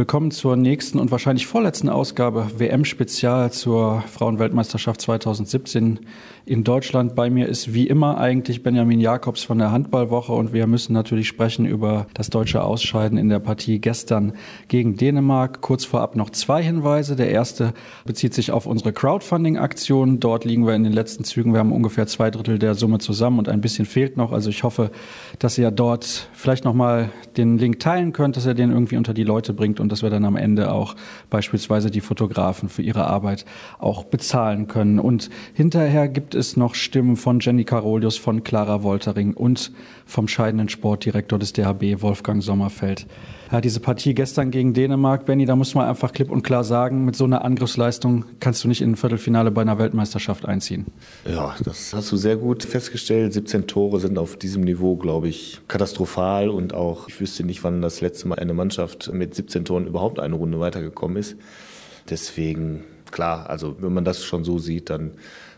Willkommen zur nächsten und wahrscheinlich vorletzten Ausgabe WM-Spezial zur Frauenweltmeisterschaft 2017 in Deutschland. Bei mir ist wie immer eigentlich Benjamin Jakobs von der Handballwoche und wir müssen natürlich sprechen über das deutsche Ausscheiden in der Partie gestern gegen Dänemark. Kurz vorab noch zwei Hinweise. Der erste bezieht sich auf unsere Crowdfunding-Aktion. Dort liegen wir in den letzten Zügen. Wir haben ungefähr zwei Drittel der Summe zusammen und ein bisschen fehlt noch. Also ich hoffe, dass ihr dort vielleicht nochmal den Link teilen könnt, dass ihr den irgendwie unter die Leute bringt und dass wir dann am Ende auch beispielsweise die Fotografen für ihre Arbeit auch bezahlen können. Und hinterher gibt es noch Stimmen von Jenny Karolius, von Clara Woltering und vom scheidenden Sportdirektor des DHB, Wolfgang Sommerfeld. Ja, diese Partie gestern gegen Dänemark, Benny, da muss man einfach klipp und klar sagen, mit so einer Angriffsleistung kannst du nicht in ein Viertelfinale bei einer Weltmeisterschaft einziehen. Ja, das hast du sehr gut festgestellt. 17 Tore sind auf diesem Niveau, glaube ich, katastrophal und auch, ich wüsste nicht, wann das letzte Mal eine Mannschaft mit 17 Toren überhaupt eine Runde weitergekommen ist. Deswegen, klar, also wenn man das schon so sieht, dann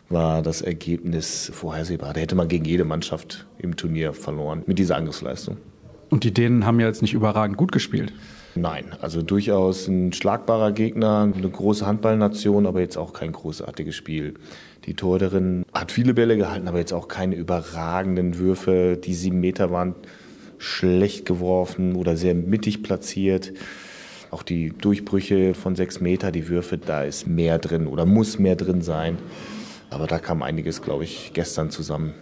war das Ergebnis vorhersehbar. Da hätte man gegen jede Mannschaft im Turnier verloren mit dieser Angriffsleistung. Und die Dänen haben ja jetzt nicht überragend gut gespielt. Nein, also durchaus ein schlagbarer Gegner, eine große Handballnation, aber jetzt auch kein großartiges Spiel. Die Torhüterin hat viele Bälle gehalten, aber jetzt auch keine überragenden Würfe. Die sieben Meter waren schlecht geworfen oder sehr mittig platziert. Auch die Durchbrüche von sechs Meter, die Würfe, da ist mehr drin oder muss mehr drin sein. Aber da kam einiges, glaube ich, gestern zusammen.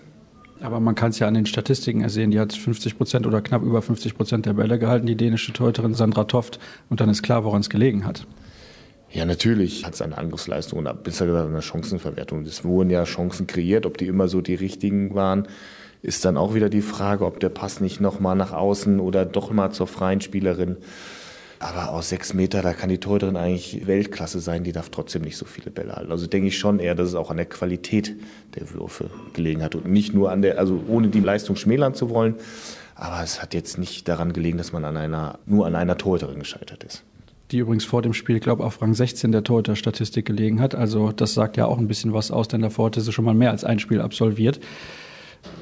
Aber man kann es ja an den Statistiken ersehen. Die hat 50 Prozent oder knapp über 50 Prozent der Bälle gehalten, die dänische Torhüterin Sandra Toft. Und dann ist klar, woran es gelegen hat. Ja, natürlich hat es eine Angriffsleistung oder besser gesagt eine Chancenverwertung. Es wurden ja Chancen kreiert. Ob die immer so die richtigen waren, ist dann auch wieder die Frage, ob der Pass nicht nochmal nach außen oder doch mal zur freien Spielerin. Aber aus sechs Meter, da kann die Torhüterin eigentlich Weltklasse sein, die darf trotzdem nicht so viele Bälle halten. Also denke ich schon eher, dass es auch an der Qualität der Würfe gelegen hat und nicht nur an der, also ohne die Leistung schmälern zu wollen. Aber es hat jetzt nicht daran gelegen, dass man an einer, nur an einer Torhüterin gescheitert ist die übrigens vor dem Spiel, glaube ich, auf Rang 16 der Torhüter-Statistik gelegen hat. Also das sagt ja auch ein bisschen was aus, denn davor hatte sie schon mal mehr als ein Spiel absolviert.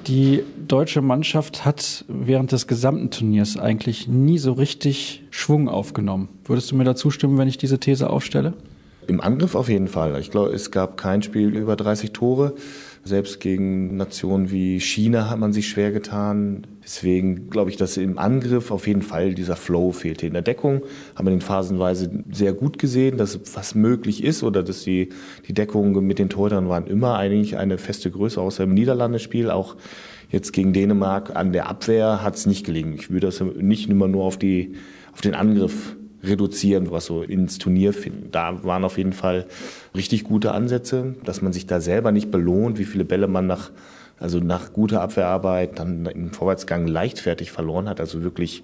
Die deutsche Mannschaft hat während des gesamten Turniers eigentlich nie so richtig Schwung aufgenommen. Würdest du mir dazu stimmen, wenn ich diese These aufstelle? Im Angriff auf jeden Fall. Ich glaube, es gab kein Spiel über 30 Tore. Selbst gegen Nationen wie China hat man sich schwer getan. Deswegen glaube ich, dass im Angriff auf jeden Fall dieser Flow fehlte. In der Deckung haben wir den phasenweise sehr gut gesehen, dass was möglich ist oder dass die, die Deckung mit den Torhütern waren immer eigentlich eine feste Größe, außer im Niederlandespiel. Auch jetzt gegen Dänemark an der Abwehr hat es nicht gelingen. Ich würde das nicht immer nur auf, die, auf den Angriff reduzieren, was so ins Turnier finden. Da waren auf jeden Fall richtig gute Ansätze, dass man sich da selber nicht belohnt, wie viele Bälle man nach, also nach guter Abwehrarbeit dann im Vorwärtsgang leichtfertig verloren hat. Also wirklich,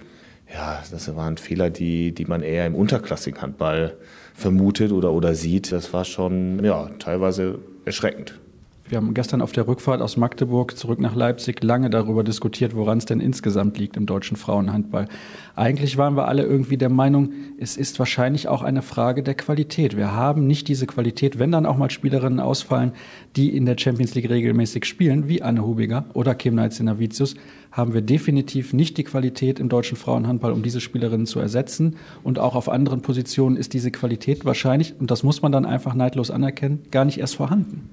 ja, das waren Fehler, die, die man eher im unterklassigen Handball vermutet oder, oder sieht. Das war schon, ja, teilweise erschreckend. Wir haben gestern auf der Rückfahrt aus Magdeburg zurück nach Leipzig lange darüber diskutiert, woran es denn insgesamt liegt im deutschen Frauenhandball. Eigentlich waren wir alle irgendwie der Meinung, es ist wahrscheinlich auch eine Frage der Qualität. Wir haben nicht diese Qualität, wenn dann auch mal Spielerinnen ausfallen, die in der Champions League regelmäßig spielen, wie Anne Hubiger oder Kim Neitz-Sinavicius, haben wir definitiv nicht die Qualität im deutschen Frauenhandball, um diese Spielerinnen zu ersetzen. Und auch auf anderen Positionen ist diese Qualität wahrscheinlich, und das muss man dann einfach neidlos anerkennen, gar nicht erst vorhanden.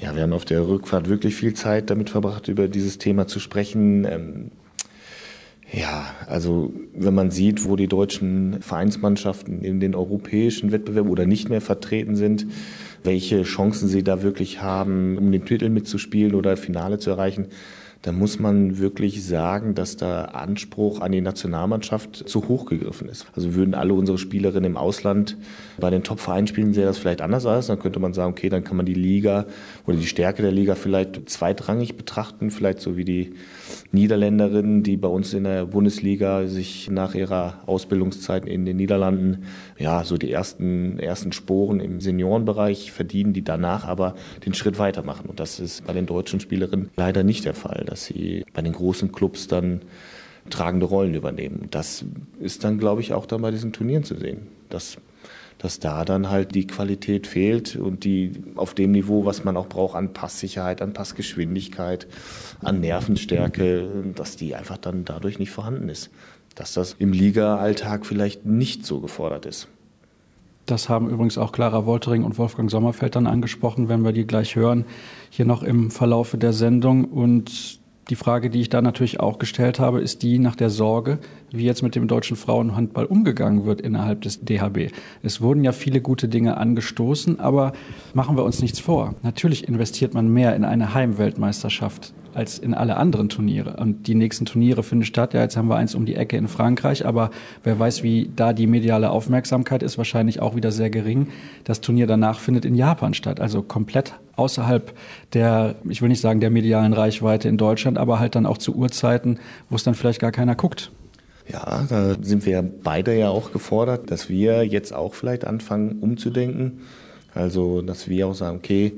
Ja, wir haben auf der Rückfahrt wirklich viel Zeit damit verbracht, über dieses Thema zu sprechen. Ähm, ja, also wenn man sieht, wo die deutschen Vereinsmannschaften in den europäischen Wettbewerben oder nicht mehr vertreten sind, welche Chancen sie da wirklich haben, um den Titel mitzuspielen oder Finale zu erreichen, da muss man wirklich sagen, dass der Anspruch an die Nationalmannschaft zu hoch gegriffen ist. Also würden alle unsere Spielerinnen im Ausland bei den Top-Vereinen spielen, sähe das vielleicht anders aus. Dann könnte man sagen, okay, dann kann man die Liga oder die Stärke der Liga vielleicht zweitrangig betrachten, vielleicht so wie die Niederländerinnen, die bei uns in der Bundesliga sich nach ihrer Ausbildungszeit in den Niederlanden ja so die ersten, ersten Sporen im Seniorenbereich verdienen, die danach aber den Schritt weitermachen. Und das ist bei den deutschen Spielerinnen leider nicht der Fall, dass sie bei den großen Clubs dann tragende Rollen übernehmen. Das ist dann, glaube ich, auch dann bei diesen Turnieren zu sehen. Dass dass da dann halt die Qualität fehlt und die auf dem Niveau, was man auch braucht an Passsicherheit, an Passgeschwindigkeit, an Nervenstärke, dass die einfach dann dadurch nicht vorhanden ist. dass das im Liga-Alltag vielleicht nicht so gefordert ist. Das haben übrigens auch Clara Woltering und Wolfgang Sommerfeld dann angesprochen, wenn wir die gleich hören, hier noch im Verlaufe der Sendung. Und die Frage, die ich da natürlich auch gestellt habe, ist die nach der Sorge, wie jetzt mit dem deutschen Frauenhandball umgegangen wird innerhalb des DHB. Es wurden ja viele gute Dinge angestoßen, aber machen wir uns nichts vor. Natürlich investiert man mehr in eine Heimweltmeisterschaft als in alle anderen Turniere. Und die nächsten Turniere finden statt. Ja, jetzt haben wir eins um die Ecke in Frankreich, aber wer weiß, wie da die mediale Aufmerksamkeit ist, wahrscheinlich auch wieder sehr gering. Das Turnier danach findet in Japan statt, also komplett außerhalb der, ich will nicht sagen der medialen Reichweite in Deutschland, aber halt dann auch zu Uhrzeiten, wo es dann vielleicht gar keiner guckt. Ja, da sind wir beide ja auch gefordert, dass wir jetzt auch vielleicht anfangen umzudenken also, dass wir auch sagen, okay,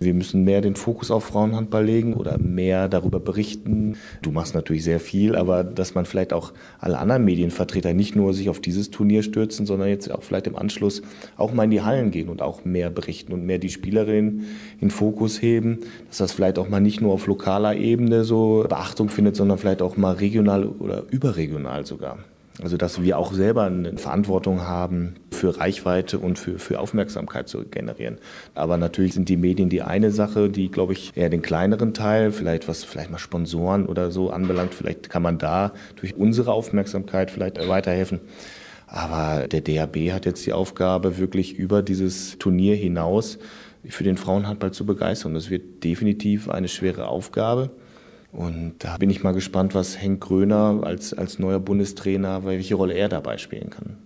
wir müssen mehr den Fokus auf Frauenhandball legen oder mehr darüber berichten. Du machst natürlich sehr viel, aber dass man vielleicht auch alle anderen Medienvertreter nicht nur sich auf dieses Turnier stürzen, sondern jetzt auch vielleicht im Anschluss auch mal in die Hallen gehen und auch mehr berichten und mehr die Spielerinnen in Fokus heben, dass das vielleicht auch mal nicht nur auf lokaler Ebene so Beachtung findet, sondern vielleicht auch mal regional oder überregional sogar. Also dass wir auch selber eine Verantwortung haben, für Reichweite und für, für Aufmerksamkeit zu generieren. Aber natürlich sind die Medien die eine Sache, die, glaube ich, eher den kleineren Teil, vielleicht was vielleicht mal Sponsoren oder so anbelangt, vielleicht kann man da durch unsere Aufmerksamkeit vielleicht weiterhelfen. Aber der DHB hat jetzt die Aufgabe, wirklich über dieses Turnier hinaus für den Frauenhandball zu begeistern. Das wird definitiv eine schwere Aufgabe. Und da bin ich mal gespannt, was Henk Gröner als, als neuer Bundestrainer, welche Rolle er dabei spielen kann.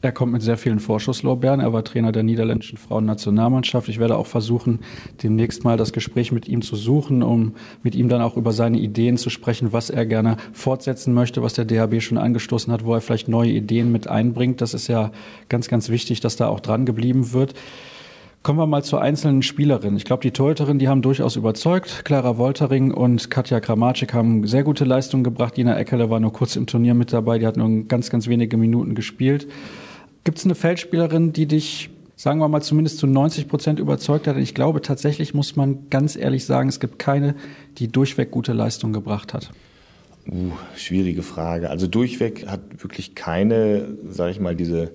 Er kommt mit sehr vielen Vorschusslorbeeren. Er war Trainer der niederländischen Frauennationalmannschaft. Ich werde auch versuchen, demnächst mal das Gespräch mit ihm zu suchen, um mit ihm dann auch über seine Ideen zu sprechen, was er gerne fortsetzen möchte, was der DHB schon angestoßen hat, wo er vielleicht neue Ideen mit einbringt. Das ist ja ganz, ganz wichtig, dass da auch dran geblieben wird. Kommen wir mal zur einzelnen Spielerin. Ich glaube, die Torhüterinnen, die haben durchaus überzeugt. Clara Woltering und Katja Kramatschik haben sehr gute Leistungen gebracht. Dina Eckerle war nur kurz im Turnier mit dabei. Die hat nur ganz, ganz wenige Minuten gespielt. Gibt es eine Feldspielerin, die dich, sagen wir mal, zumindest zu 90 Prozent überzeugt hat? Ich glaube, tatsächlich muss man ganz ehrlich sagen, es gibt keine, die durchweg gute Leistung gebracht hat. Uh, schwierige Frage. Also durchweg hat wirklich keine, sage ich mal, diese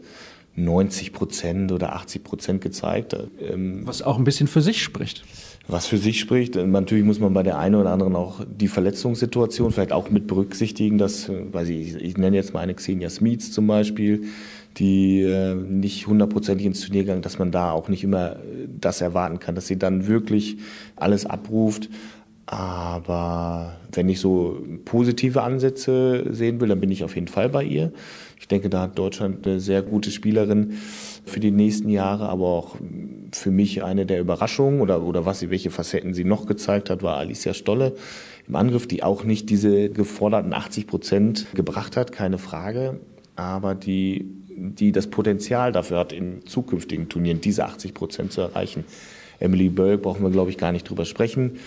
90 Prozent oder 80 Prozent gezeigt. Ähm, was auch ein bisschen für sich spricht. Was für sich spricht. Natürlich muss man bei der einen oder anderen auch die Verletzungssituation vielleicht auch mit berücksichtigen, dass, weiß ich, ich nenne jetzt mal eine Xenia Smits zum Beispiel, die äh, nicht hundertprozentig ins Turnier gegangen, dass man da auch nicht immer das erwarten kann, dass sie dann wirklich alles abruft. Aber wenn ich so positive Ansätze sehen will, dann bin ich auf jeden Fall bei ihr. Ich denke, da hat Deutschland eine sehr gute Spielerin für die nächsten Jahre, aber auch für mich eine der Überraschungen oder, oder was sie, welche Facetten sie noch gezeigt hat, war Alicia Stolle im Angriff, die auch nicht diese geforderten 80 Prozent gebracht hat, keine Frage, aber die, die das Potenzial dafür hat, in zukünftigen Turnieren diese 80 Prozent zu erreichen. Emily Bölk brauchen wir, glaube ich, gar nicht drüber sprechen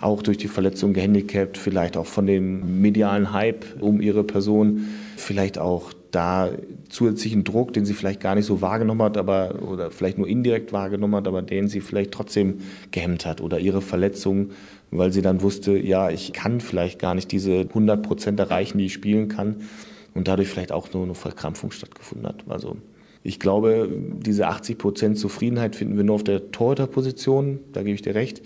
auch durch die Verletzung gehandicapt, vielleicht auch von dem medialen Hype um ihre Person, vielleicht auch da zusätzlichen Druck, den sie vielleicht gar nicht so wahrgenommen hat, aber oder vielleicht nur indirekt wahrgenommen hat, aber den sie vielleicht trotzdem gehemmt hat oder ihre Verletzung, weil sie dann wusste, ja, ich kann vielleicht gar nicht diese 100 Prozent erreichen, die ich spielen kann und dadurch vielleicht auch nur eine Verkrampfung stattgefunden hat. Also ich glaube, diese 80 Prozent Zufriedenheit finden wir nur auf der Torhüterposition, da gebe ich dir recht.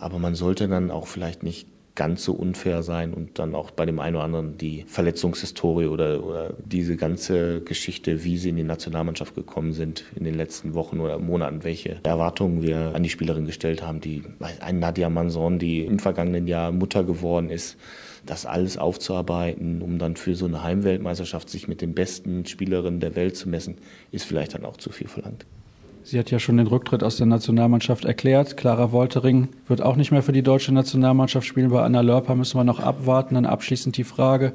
Aber man sollte dann auch vielleicht nicht ganz so unfair sein und dann auch bei dem einen oder anderen die Verletzungshistorie oder, oder diese ganze Geschichte, wie sie in die Nationalmannschaft gekommen sind in den letzten Wochen oder Monaten, welche Erwartungen wir an die Spielerin gestellt haben, die ein Nadia Manson, die im vergangenen Jahr Mutter geworden ist, das alles aufzuarbeiten, um dann für so eine Heimweltmeisterschaft sich mit den besten Spielerinnen der Welt zu messen, ist vielleicht dann auch zu viel verlangt. Sie hat ja schon den Rücktritt aus der Nationalmannschaft erklärt. Clara Woltering wird auch nicht mehr für die deutsche Nationalmannschaft spielen. Bei Anna Lörper müssen wir noch abwarten. Dann abschließend die Frage,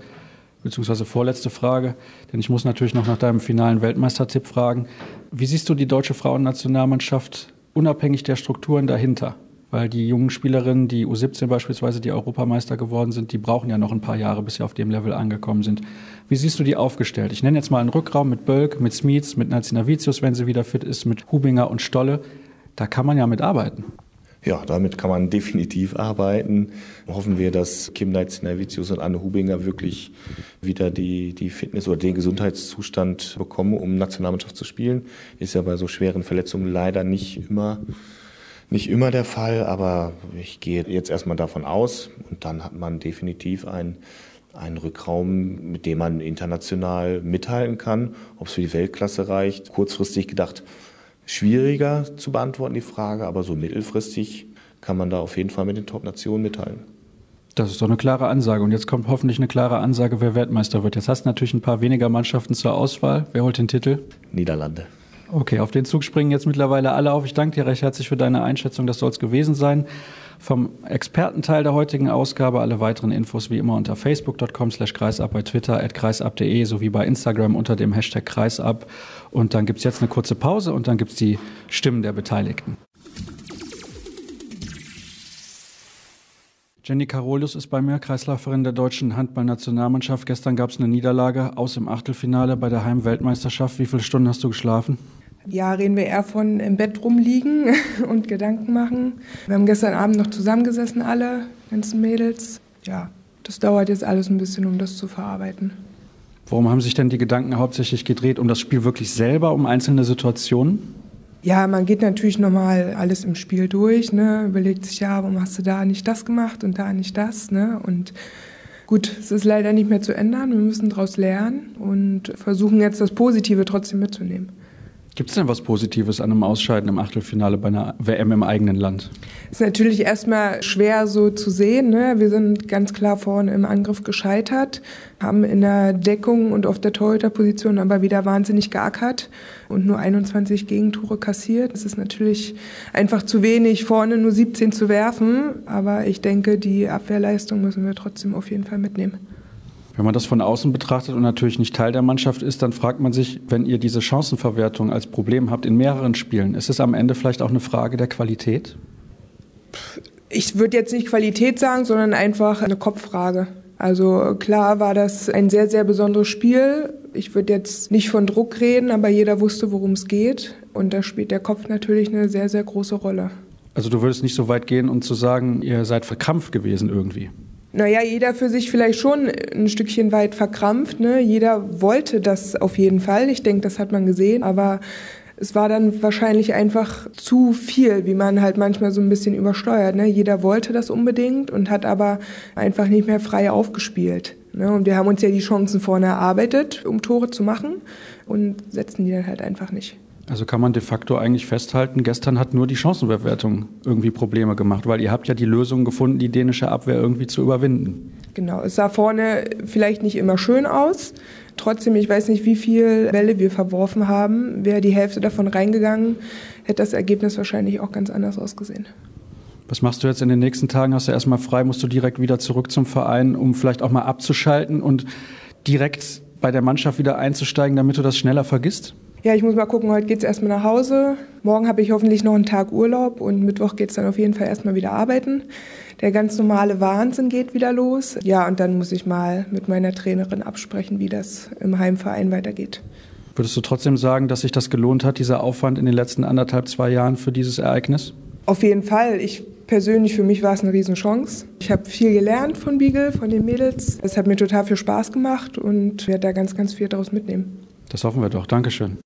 beziehungsweise vorletzte Frage, denn ich muss natürlich noch nach deinem finalen Weltmeistertipp fragen. Wie siehst du die deutsche Frauennationalmannschaft unabhängig der Strukturen dahinter? Weil die jungen Spielerinnen, die U17 beispielsweise, die Europameister geworden sind, die brauchen ja noch ein paar Jahre, bis sie auf dem Level angekommen sind. Wie siehst du die aufgestellt? Ich nenne jetzt mal einen Rückraum mit Bölk, mit Smits, mit Nazina Vicius, wenn sie wieder fit ist, mit Hubinger und Stolle. Da kann man ja mit arbeiten. Ja, damit kann man definitiv arbeiten. Hoffen wir, dass Kim Neitz-Navicius und Anne Hubinger wirklich wieder die, die Fitness oder den Gesundheitszustand bekommen, um Nationalmannschaft zu spielen. Ist ja bei so schweren Verletzungen leider nicht immer, nicht immer der Fall, aber ich gehe jetzt erstmal davon aus und dann hat man definitiv ein einen Rückraum, mit dem man international mithalten kann. Ob es für die Weltklasse reicht, kurzfristig gedacht, schwieriger zu beantworten, die Frage, aber so mittelfristig kann man da auf jeden Fall mit den Top-Nationen mithalten. Das ist doch eine klare Ansage. Und jetzt kommt hoffentlich eine klare Ansage, wer Weltmeister wird. Jetzt hast du natürlich ein paar weniger Mannschaften zur Auswahl. Wer holt den Titel? Niederlande. Okay, auf den Zug springen jetzt mittlerweile alle auf. Ich danke dir recht herzlich für deine Einschätzung. Das soll es gewesen sein. Vom Expertenteil der heutigen Ausgabe alle weiteren Infos wie immer unter facebook.com slash kreisab, bei Twitter at kreisab.de sowie bei Instagram unter dem Hashtag kreisab. Und dann gibt es jetzt eine kurze Pause und dann gibt es die Stimmen der Beteiligten. Jenny Carolus ist bei mir, Kreisläuferin der deutschen Handballnationalmannschaft. Gestern gab es eine Niederlage aus im Achtelfinale bei der Heimweltmeisterschaft. Wie viele Stunden hast du geschlafen? Ja, reden wir eher von im Bett rumliegen und Gedanken machen. Wir haben gestern Abend noch zusammengesessen, alle ganzen Mädels. Ja, das dauert jetzt alles ein bisschen, um das zu verarbeiten. Warum haben sich denn die Gedanken hauptsächlich gedreht? Um das Spiel wirklich selber, um einzelne Situationen? Ja, man geht natürlich nochmal alles im Spiel durch, ne? überlegt sich, ja, warum hast du da nicht das gemacht und da nicht das. Ne? Und gut, es ist leider nicht mehr zu ändern. Wir müssen daraus lernen und versuchen jetzt das Positive trotzdem mitzunehmen. Gibt es denn was Positives an einem Ausscheiden im Achtelfinale bei einer WM im eigenen Land? Ist natürlich erstmal schwer so zu sehen. Ne? Wir sind ganz klar vorne im Angriff gescheitert, haben in der Deckung und auf der Torhüterposition aber wieder wahnsinnig geackert und nur 21 Gegentore kassiert. Es ist natürlich einfach zu wenig, vorne nur 17 zu werfen. Aber ich denke, die Abwehrleistung müssen wir trotzdem auf jeden Fall mitnehmen. Wenn man das von außen betrachtet und natürlich nicht Teil der Mannschaft ist, dann fragt man sich, wenn ihr diese Chancenverwertung als Problem habt in mehreren Spielen, ist es am Ende vielleicht auch eine Frage der Qualität? Ich würde jetzt nicht Qualität sagen, sondern einfach eine Kopffrage. Also klar war das ein sehr, sehr besonderes Spiel. Ich würde jetzt nicht von Druck reden, aber jeder wusste, worum es geht. Und da spielt der Kopf natürlich eine sehr, sehr große Rolle. Also du würdest nicht so weit gehen und um zu sagen, ihr seid verkrampft gewesen irgendwie naja, jeder für sich vielleicht schon ein Stückchen weit verkrampft. Ne? Jeder wollte das auf jeden Fall. Ich denke, das hat man gesehen. Aber es war dann wahrscheinlich einfach zu viel, wie man halt manchmal so ein bisschen übersteuert. Ne? Jeder wollte das unbedingt und hat aber einfach nicht mehr frei aufgespielt. Ne? Und wir haben uns ja die Chancen vorne erarbeitet, um Tore zu machen und setzen die dann halt einfach nicht. Also kann man de facto eigentlich festhalten, gestern hat nur die Chancenbewertung irgendwie Probleme gemacht, weil ihr habt ja die Lösung gefunden, die dänische Abwehr irgendwie zu überwinden. Genau, es sah vorne vielleicht nicht immer schön aus. Trotzdem, ich weiß nicht, wie viele Bälle wir verworfen haben. Wäre die Hälfte davon reingegangen, hätte das Ergebnis wahrscheinlich auch ganz anders ausgesehen. Was machst du jetzt in den nächsten Tagen? Hast du erstmal frei? Musst du direkt wieder zurück zum Verein, um vielleicht auch mal abzuschalten und direkt bei der Mannschaft wieder einzusteigen, damit du das schneller vergisst? Ja, ich muss mal gucken, heute geht es erstmal nach Hause. Morgen habe ich hoffentlich noch einen Tag Urlaub und Mittwoch geht es dann auf jeden Fall erstmal wieder arbeiten. Der ganz normale Wahnsinn geht wieder los. Ja, und dann muss ich mal mit meiner Trainerin absprechen, wie das im Heimverein weitergeht. Würdest du trotzdem sagen, dass sich das gelohnt hat, dieser Aufwand in den letzten anderthalb, zwei Jahren für dieses Ereignis? Auf jeden Fall. Ich persönlich, für mich war es eine Riesenchance. Ich habe viel gelernt von Beagle, von den Mädels. Es hat mir total viel Spaß gemacht und werde da ganz, ganz viel daraus mitnehmen. Das hoffen wir doch. Dankeschön.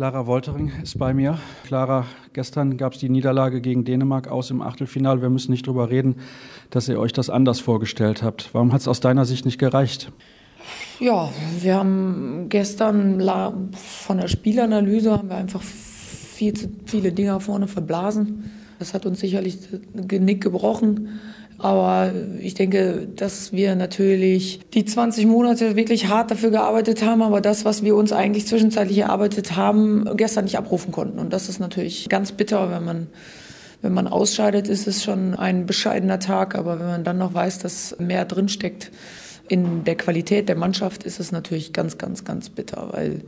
Clara Woltering ist bei mir. Clara, gestern gab es die Niederlage gegen Dänemark aus im Achtelfinale. Wir müssen nicht darüber reden, dass ihr euch das anders vorgestellt habt. Warum hat es aus deiner Sicht nicht gereicht? Ja, wir haben gestern von der Spielanalyse haben wir einfach viel zu viele Dinger vorne verblasen. Das hat uns sicherlich das Genick gebrochen. Aber ich denke, dass wir natürlich die 20 Monate wirklich hart dafür gearbeitet haben, aber das, was wir uns eigentlich zwischenzeitlich erarbeitet haben, gestern nicht abrufen konnten. Und das ist natürlich ganz bitter, wenn man wenn man ausscheidet, ist es schon ein bescheidener Tag, aber wenn man dann noch weiß, dass mehr drinsteckt in der Qualität der Mannschaft, ist es natürlich ganz, ganz, ganz bitter, weil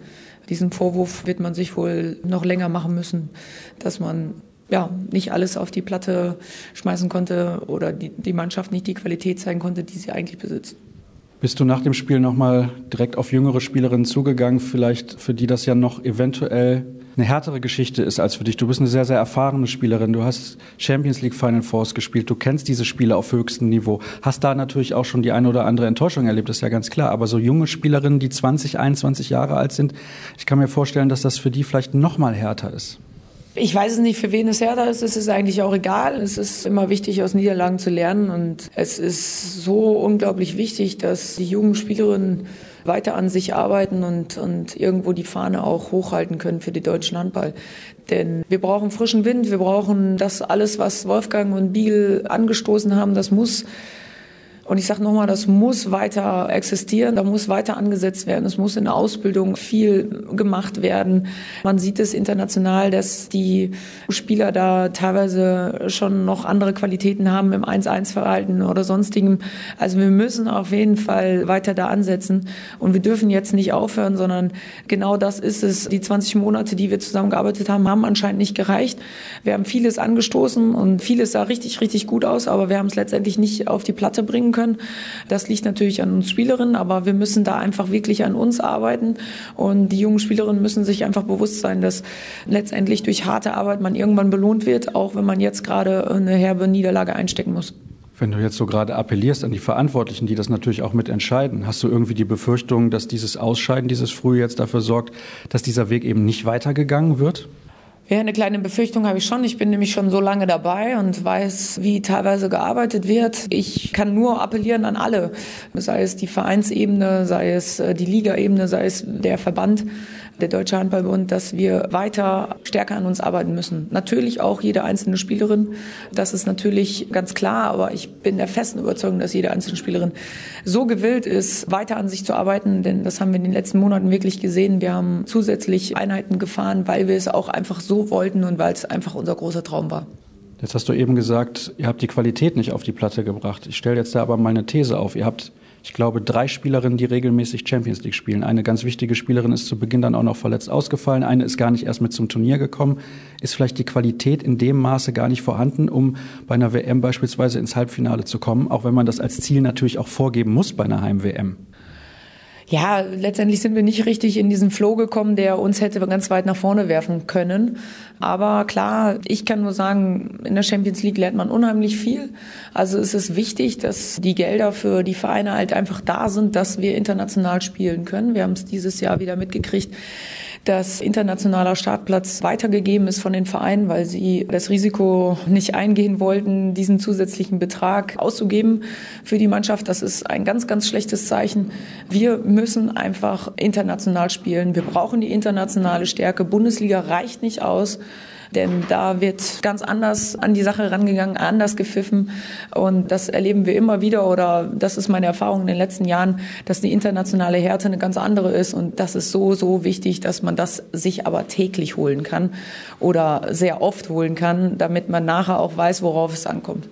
diesen Vorwurf wird man sich wohl noch länger machen müssen, dass man ja, nicht alles auf die Platte schmeißen konnte oder die, die Mannschaft nicht die Qualität zeigen konnte, die sie eigentlich besitzt. Bist du nach dem Spiel nochmal direkt auf jüngere Spielerinnen zugegangen, vielleicht für die das ja noch eventuell eine härtere Geschichte ist als für dich. Du bist eine sehr, sehr erfahrene Spielerin. Du hast Champions League Final Fours gespielt. Du kennst diese Spiele auf höchstem Niveau. Hast da natürlich auch schon die eine oder andere Enttäuschung erlebt, ist ja ganz klar. Aber so junge Spielerinnen, die 20, 21 Jahre alt sind, ich kann mir vorstellen, dass das für die vielleicht noch mal härter ist. Ich weiß es nicht, für wen es härter ist. Es ist eigentlich auch egal. Es ist immer wichtig, aus Niederlagen zu lernen. Und es ist so unglaublich wichtig, dass die jungen Spielerinnen weiter an sich arbeiten und, und irgendwo die Fahne auch hochhalten können für den deutschen Handball. Denn wir brauchen frischen Wind, wir brauchen das alles, was Wolfgang und Biel angestoßen haben, das muss und ich sage nochmal, das muss weiter existieren, da muss weiter angesetzt werden, es muss in der Ausbildung viel gemacht werden. Man sieht es international, dass die Spieler da teilweise schon noch andere Qualitäten haben im 1-1-Verhalten oder sonstigem. Also wir müssen auf jeden Fall weiter da ansetzen und wir dürfen jetzt nicht aufhören, sondern genau das ist es. Die 20 Monate, die wir zusammengearbeitet haben, haben anscheinend nicht gereicht. Wir haben vieles angestoßen und vieles sah richtig, richtig gut aus, aber wir haben es letztendlich nicht auf die Platte bringen können. Das liegt natürlich an uns Spielerinnen, aber wir müssen da einfach wirklich an uns arbeiten. Und die jungen Spielerinnen müssen sich einfach bewusst sein, dass letztendlich durch harte Arbeit man irgendwann belohnt wird, auch wenn man jetzt gerade eine herbe Niederlage einstecken muss. Wenn du jetzt so gerade appellierst an die Verantwortlichen, die das natürlich auch mitentscheiden, hast du irgendwie die Befürchtung, dass dieses Ausscheiden, dieses Früh jetzt dafür sorgt, dass dieser Weg eben nicht weitergegangen wird? Ja, eine kleine Befürchtung habe ich schon. Ich bin nämlich schon so lange dabei und weiß, wie teilweise gearbeitet wird. Ich kann nur appellieren an alle, sei es die Vereinsebene, sei es äh, die Ligaebene, sei es der Verband der Deutsche Handballbund, dass wir weiter stärker an uns arbeiten müssen. Natürlich auch jede einzelne Spielerin. Das ist natürlich ganz klar, aber ich bin der festen Überzeugung, dass jede einzelne Spielerin so gewillt ist, weiter an sich zu arbeiten, denn das haben wir in den letzten Monaten wirklich gesehen. Wir haben zusätzlich Einheiten gefahren, weil wir es auch einfach so wollten und weil es einfach unser großer Traum war. Jetzt hast du eben gesagt, ihr habt die Qualität nicht auf die Platte gebracht. Ich stelle jetzt da aber mal eine These auf. Ihr habt ich glaube, drei Spielerinnen, die regelmäßig Champions League spielen. Eine ganz wichtige Spielerin ist zu Beginn dann auch noch verletzt ausgefallen. Eine ist gar nicht erst mit zum Turnier gekommen. Ist vielleicht die Qualität in dem Maße gar nicht vorhanden, um bei einer WM beispielsweise ins Halbfinale zu kommen, auch wenn man das als Ziel natürlich auch vorgeben muss bei einer Heim-WM? Ja, letztendlich sind wir nicht richtig in diesen Flow gekommen, der uns hätte ganz weit nach vorne werfen können. Aber klar, ich kann nur sagen, in der Champions League lernt man unheimlich viel. Also es ist wichtig, dass die Gelder für die Vereine halt einfach da sind, dass wir international spielen können. Wir haben es dieses Jahr wieder mitgekriegt dass internationaler Startplatz weitergegeben ist von den Vereinen, weil sie das Risiko nicht eingehen wollten, diesen zusätzlichen Betrag auszugeben für die Mannschaft. Das ist ein ganz, ganz schlechtes Zeichen. Wir müssen einfach international spielen. Wir brauchen die internationale Stärke. Bundesliga reicht nicht aus. Denn da wird ganz anders an die Sache rangegangen, anders gepfiffen. Und das erleben wir immer wieder oder das ist meine Erfahrung in den letzten Jahren, dass die internationale Härte eine ganz andere ist. Und das ist so, so wichtig, dass man das sich aber täglich holen kann oder sehr oft holen kann, damit man nachher auch weiß, worauf es ankommt.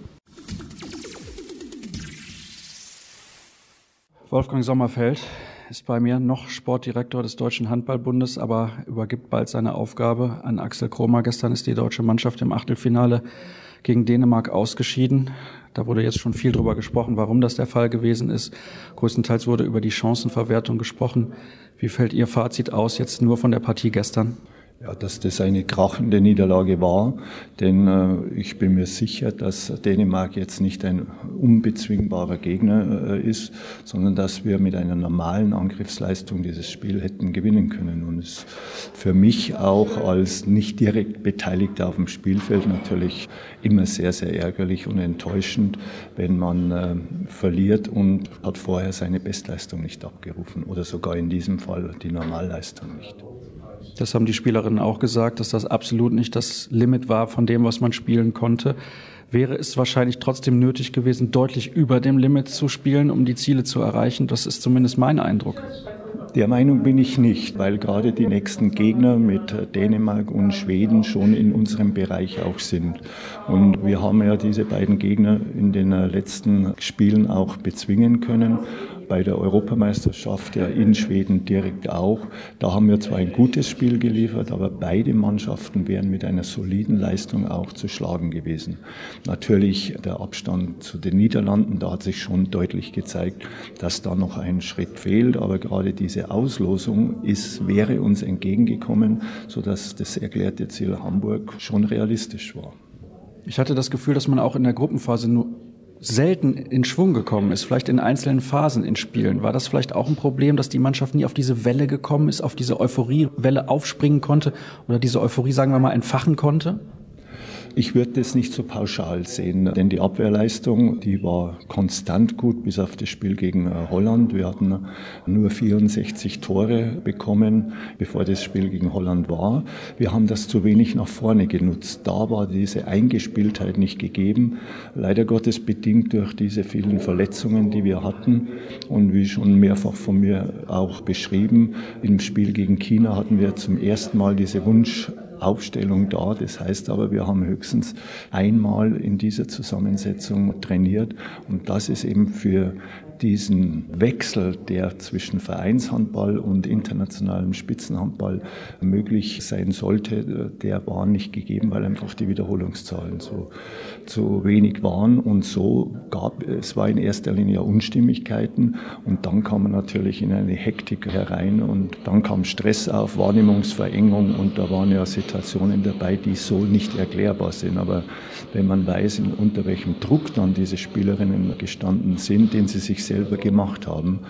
Wolfgang Sommerfeld, ist bei mir noch Sportdirektor des Deutschen Handballbundes, aber übergibt bald seine Aufgabe an Axel Kromer. Gestern ist die deutsche Mannschaft im Achtelfinale gegen Dänemark ausgeschieden. Da wurde jetzt schon viel drüber gesprochen, warum das der Fall gewesen ist. Größtenteils wurde über die Chancenverwertung gesprochen. Wie fällt Ihr Fazit aus jetzt nur von der Partie gestern? Ja, dass das eine krachende Niederlage war, denn äh, ich bin mir sicher, dass Dänemark jetzt nicht ein unbezwingbarer Gegner äh, ist, sondern dass wir mit einer normalen Angriffsleistung dieses Spiel hätten gewinnen können. Und es ist für mich auch als nicht direkt Beteiligter auf dem Spielfeld natürlich immer sehr, sehr ärgerlich und enttäuschend, wenn man äh, verliert und hat vorher seine Bestleistung nicht abgerufen oder sogar in diesem Fall die Normalleistung nicht. Das haben die Spielerinnen auch gesagt, dass das absolut nicht das Limit war von dem, was man spielen konnte. Wäre es wahrscheinlich trotzdem nötig gewesen, deutlich über dem Limit zu spielen, um die Ziele zu erreichen. Das ist zumindest mein Eindruck. Der Meinung bin ich nicht, weil gerade die nächsten Gegner mit Dänemark und Schweden schon in unserem Bereich auch sind. Und wir haben ja diese beiden Gegner in den letzten Spielen auch bezwingen können. Bei der Europameisterschaft in Schweden direkt auch. Da haben wir zwar ein gutes Spiel geliefert, aber beide Mannschaften wären mit einer soliden Leistung auch zu schlagen gewesen. Natürlich der Abstand zu den Niederlanden, da hat sich schon deutlich gezeigt, dass da noch ein Schritt fehlt, aber gerade diese Auslosung ist, wäre uns entgegengekommen, sodass das erklärte Ziel Hamburg schon realistisch war. Ich hatte das Gefühl, dass man auch in der Gruppenphase nur selten in Schwung gekommen ist, vielleicht in einzelnen Phasen in Spielen. War das vielleicht auch ein Problem, dass die Mannschaft nie auf diese Welle gekommen ist, auf diese Euphoriewelle aufspringen konnte oder diese Euphorie, sagen wir mal, entfachen konnte? Ich würde das nicht so pauschal sehen, denn die Abwehrleistung, die war konstant gut bis auf das Spiel gegen äh, Holland. Wir hatten nur 64 Tore bekommen, bevor das Spiel gegen Holland war. Wir haben das zu wenig nach vorne genutzt. Da war diese Eingespieltheit nicht gegeben. Leider Gottes bedingt durch diese vielen Verletzungen, die wir hatten. Und wie schon mehrfach von mir auch beschrieben, im Spiel gegen China hatten wir zum ersten Mal diese Wunsch Aufstellung da. Das heißt aber, wir haben höchstens einmal in dieser Zusammensetzung trainiert und das ist eben für diesen Wechsel, der zwischen Vereinshandball und internationalem Spitzenhandball möglich sein sollte, der war nicht gegeben, weil einfach die Wiederholungszahlen so zu wenig waren und so gab es war in erster Linie Unstimmigkeiten und dann kam man natürlich in eine Hektik herein und dann kam Stress auf, Wahrnehmungsverengung und da waren ja Situationen dabei, die so nicht erklärbar sind. Aber wenn man weiß, unter welchem Druck dann diese Spielerinnen gestanden sind, den sie sich selber gemacht haben,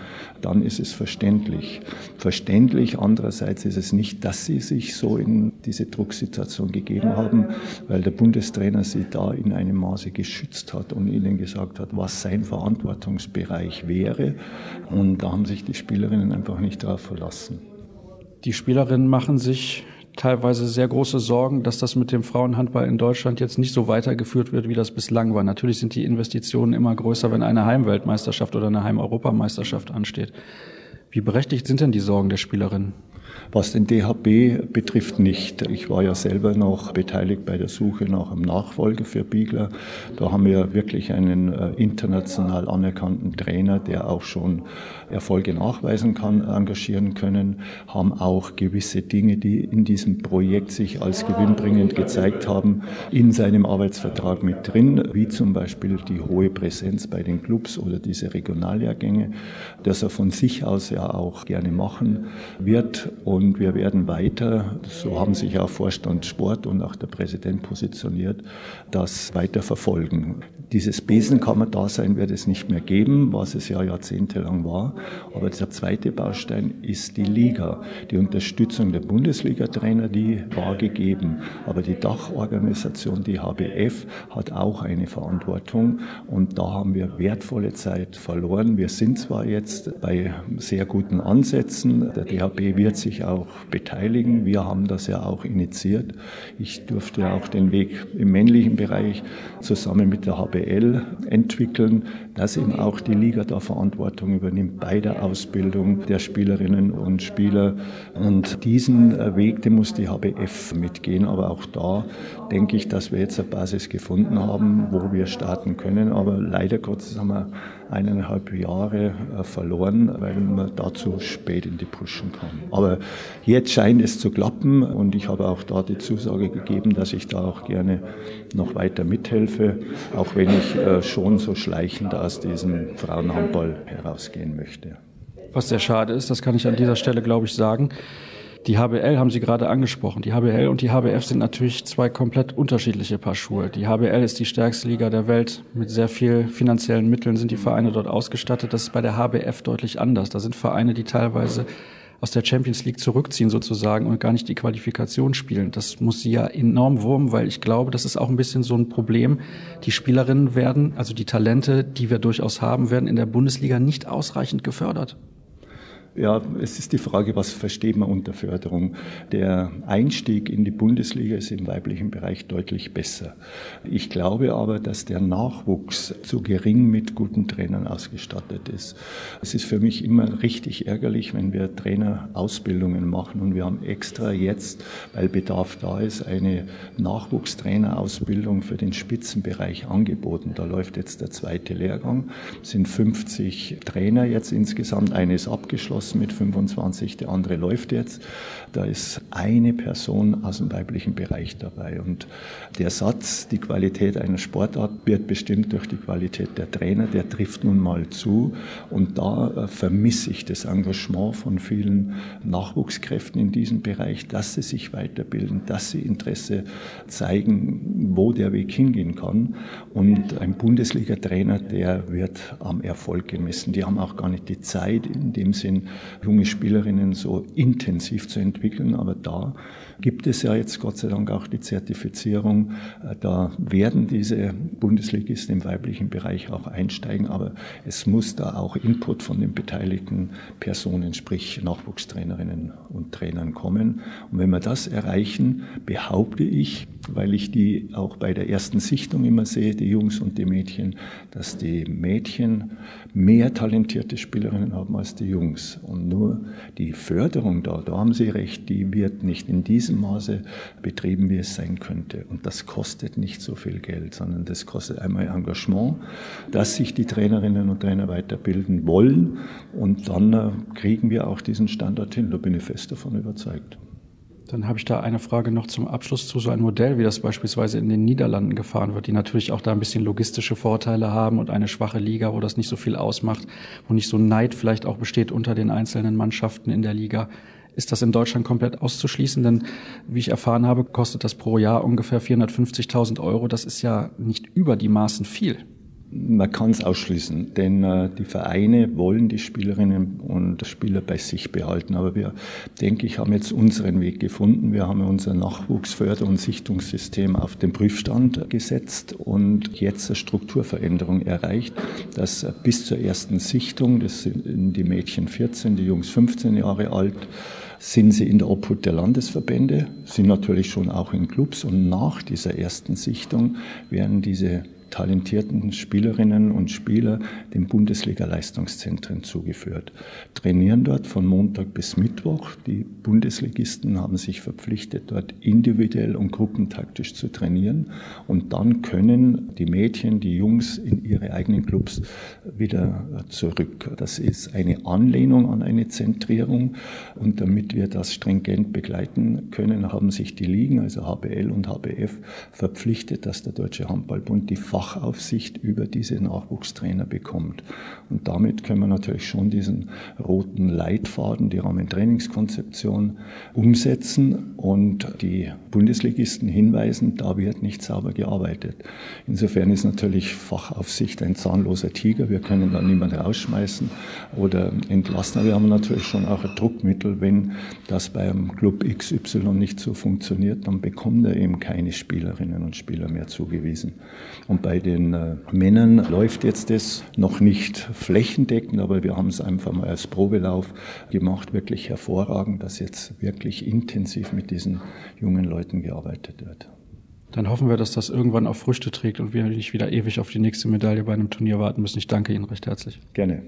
dann ist es verständlich. Verständlich andererseits ist es nicht, dass sie sich so in diese Drucksituation gegeben haben, weil der Bundestrainer sie da in einem Maße geschützt hat und ihnen gesagt hat, was sein Verantwortungsbereich wäre. Und da haben sich die Spielerinnen einfach nicht darauf verlassen. Die Spielerinnen machen sich teilweise sehr große Sorgen, dass das mit dem Frauenhandball in Deutschland jetzt nicht so weitergeführt wird, wie das bislang war. Natürlich sind die Investitionen immer größer, wenn eine Heimweltmeisterschaft oder eine Heimeuropameisterschaft ansteht. Wie berechtigt sind denn die Sorgen der Spielerinnen? Was den DHB betrifft, nicht. Ich war ja selber noch beteiligt bei der Suche nach einem Nachfolger für Biegler. Da haben wir wirklich einen äh, international anerkannten Trainer, der auch schon Erfolge nachweisen kann, engagieren können, haben auch gewisse Dinge, die in diesem Projekt sich als gewinnbringend gezeigt haben, in seinem Arbeitsvertrag mit drin, wie zum Beispiel die hohe Präsenz bei den Clubs oder diese Regionaljahrgänge, dass er von sich aus ja auch gerne machen wird. Und wir werden weiter, so haben sich auch Vorstand Sport und auch der Präsident positioniert, das weiter verfolgen. Dieses Besenkammer-Dasein wird es nicht mehr geben, was es ja jahrzehntelang war. Aber der zweite Baustein ist die Liga. Die Unterstützung der Bundesliga-Trainer, die war gegeben. Aber die Dachorganisation, die HBF, hat auch eine Verantwortung. Und da haben wir wertvolle Zeit verloren. Wir sind zwar jetzt bei sehr guten Ansätzen. Der DHB wird sich auch beteiligen. Wir haben das ja auch initiiert. Ich durfte auch den Weg im männlichen Bereich zusammen mit der HBL entwickeln, dass eben auch die Liga da Verantwortung übernimmt bei der Ausbildung der Spielerinnen und Spieler. Und diesen äh, Weg, den muss die HBF mitgehen. Aber auch da denke ich, dass wir jetzt eine Basis gefunden haben, wo wir starten können. Aber leider Gottes haben wir eineinhalb Jahre äh, verloren, weil man dazu spät in die Pushen kam. Aber jetzt scheint es zu klappen und ich habe auch da die Zusage gegeben, dass ich da auch gerne noch weiter mithelfe, auch wenn ich äh, schon so schleichend aus diesem Frauenhandball herausgehen möchte. Was sehr schade ist, das kann ich an dieser Stelle, glaube ich, sagen. Die HBL haben Sie gerade angesprochen. Die HBL und die HBF sind natürlich zwei komplett unterschiedliche Paar Schuhe. Die HBL ist die stärkste Liga der Welt. Mit sehr viel finanziellen Mitteln sind die Vereine dort ausgestattet. Das ist bei der HBF deutlich anders. Da sind Vereine, die teilweise aus der Champions League zurückziehen sozusagen und gar nicht die Qualifikation spielen. Das muss sie ja enorm wurmen, weil ich glaube, das ist auch ein bisschen so ein Problem. Die Spielerinnen werden, also die Talente, die wir durchaus haben, werden in der Bundesliga nicht ausreichend gefördert. Ja, es ist die Frage, was versteht man unter Förderung? Der Einstieg in die Bundesliga ist im weiblichen Bereich deutlich besser. Ich glaube aber, dass der Nachwuchs zu gering mit guten Trainern ausgestattet ist. Es ist für mich immer richtig ärgerlich, wenn wir Trainerausbildungen machen und wir haben extra jetzt, weil Bedarf da ist, eine Nachwuchstrainerausbildung für den Spitzenbereich angeboten. Da läuft jetzt der zweite Lehrgang, es sind 50 Trainer jetzt insgesamt, eine ist abgeschlossen abgeschlossen mit 25, der andere läuft jetzt. Da ist eine Person aus dem weiblichen Bereich dabei. Und der Satz, die Qualität einer Sportart wird bestimmt durch die Qualität der Trainer, der trifft nun mal zu. Und da äh, vermisse ich das Engagement von vielen Nachwuchskräften in diesem Bereich, dass sie sich weiterbilden, dass sie Interesse zeigen, wo der Weg hingehen kann. Und ein Bundesliga-Trainer, der wird am Erfolg gemessen. Die haben auch gar nicht die Zeit in dem Sinn, junge Spielerinnen so intensiv zu entwickeln. Aber da gibt es ja jetzt Gott sei Dank auch die Zertifizierung. Da werden diese Bundesligisten im weiblichen Bereich auch einsteigen. Aber es muss da auch Input von den beteiligten Personen, sprich Nachwuchstrainerinnen und Trainern kommen. Und wenn wir das erreichen, behaupte ich, weil ich die auch bei der ersten Sichtung immer sehe, die Jungs und die Mädchen, dass die Mädchen mehr talentierte Spielerinnen haben als die Jungs. Und nur die Förderung da, da haben Sie recht, die wird nicht in diesem Maße betrieben, wie es sein könnte. Und das kostet nicht so viel Geld, sondern das kostet einmal Engagement, dass sich die Trainerinnen und Trainer weiterbilden wollen. Und dann äh, kriegen wir auch diesen Standard hin. Da bin ich fest davon überzeugt. Dann habe ich da eine Frage noch zum Abschluss zu so einem Modell, wie das beispielsweise in den Niederlanden gefahren wird, die natürlich auch da ein bisschen logistische Vorteile haben und eine schwache Liga, wo das nicht so viel ausmacht, wo nicht so Neid vielleicht auch besteht unter den einzelnen Mannschaften in der Liga. Ist das in Deutschland komplett auszuschließen? Denn wie ich erfahren habe, kostet das pro Jahr ungefähr 450.000 Euro. Das ist ja nicht über die Maßen viel. Man kann es ausschließen, denn äh, die Vereine wollen die Spielerinnen und Spieler bei sich behalten. Aber wir, denke ich, haben jetzt unseren Weg gefunden. Wir haben unser Nachwuchsförder- und Sichtungssystem auf den Prüfstand gesetzt und jetzt eine Strukturveränderung erreicht, dass bis zur ersten Sichtung, das sind die Mädchen 14, die Jungs 15 Jahre alt, sind sie in der Obhut der Landesverbände, sind natürlich schon auch in Clubs und nach dieser ersten Sichtung werden diese talentierten Spielerinnen und Spieler den Bundesliga-Leistungszentren zugeführt. Trainieren dort von Montag bis Mittwoch. Die Bundesligisten haben sich verpflichtet, dort individuell und gruppentaktisch zu trainieren. Und dann können die Mädchen, die Jungs in ihre eigenen Clubs wieder zurück. Das ist eine Anlehnung an eine Zentrierung. Und damit wir das stringent begleiten können, haben sich die Ligen, also HBL und HBF, verpflichtet, dass der Deutsche Handballbund die Fachaufsicht über diese Nachwuchstrainer bekommt. Und damit können wir natürlich schon diesen roten Leitfaden, die Rahmentrainingskonzeption umsetzen und die Bundesligisten hinweisen, da wird nicht sauber gearbeitet. Insofern ist natürlich Fachaufsicht ein zahnloser Tiger. Wir können da niemanden rausschmeißen oder entlassen. Aber wir haben natürlich schon auch ein Druckmittel. Wenn das beim Club XY nicht so funktioniert, dann bekommt er eben keine Spielerinnen und Spieler mehr zugewiesen. Und bei den äh, Männern läuft jetzt das noch nicht flächendeckend, aber wir haben es einfach mal als Probelauf gemacht, wirklich hervorragend, dass jetzt wirklich intensiv mit diesen jungen Leuten gearbeitet wird. Dann hoffen wir, dass das irgendwann auch Früchte trägt und wir nicht wieder ewig auf die nächste Medaille bei einem Turnier warten müssen. Ich danke Ihnen recht herzlich. Gerne.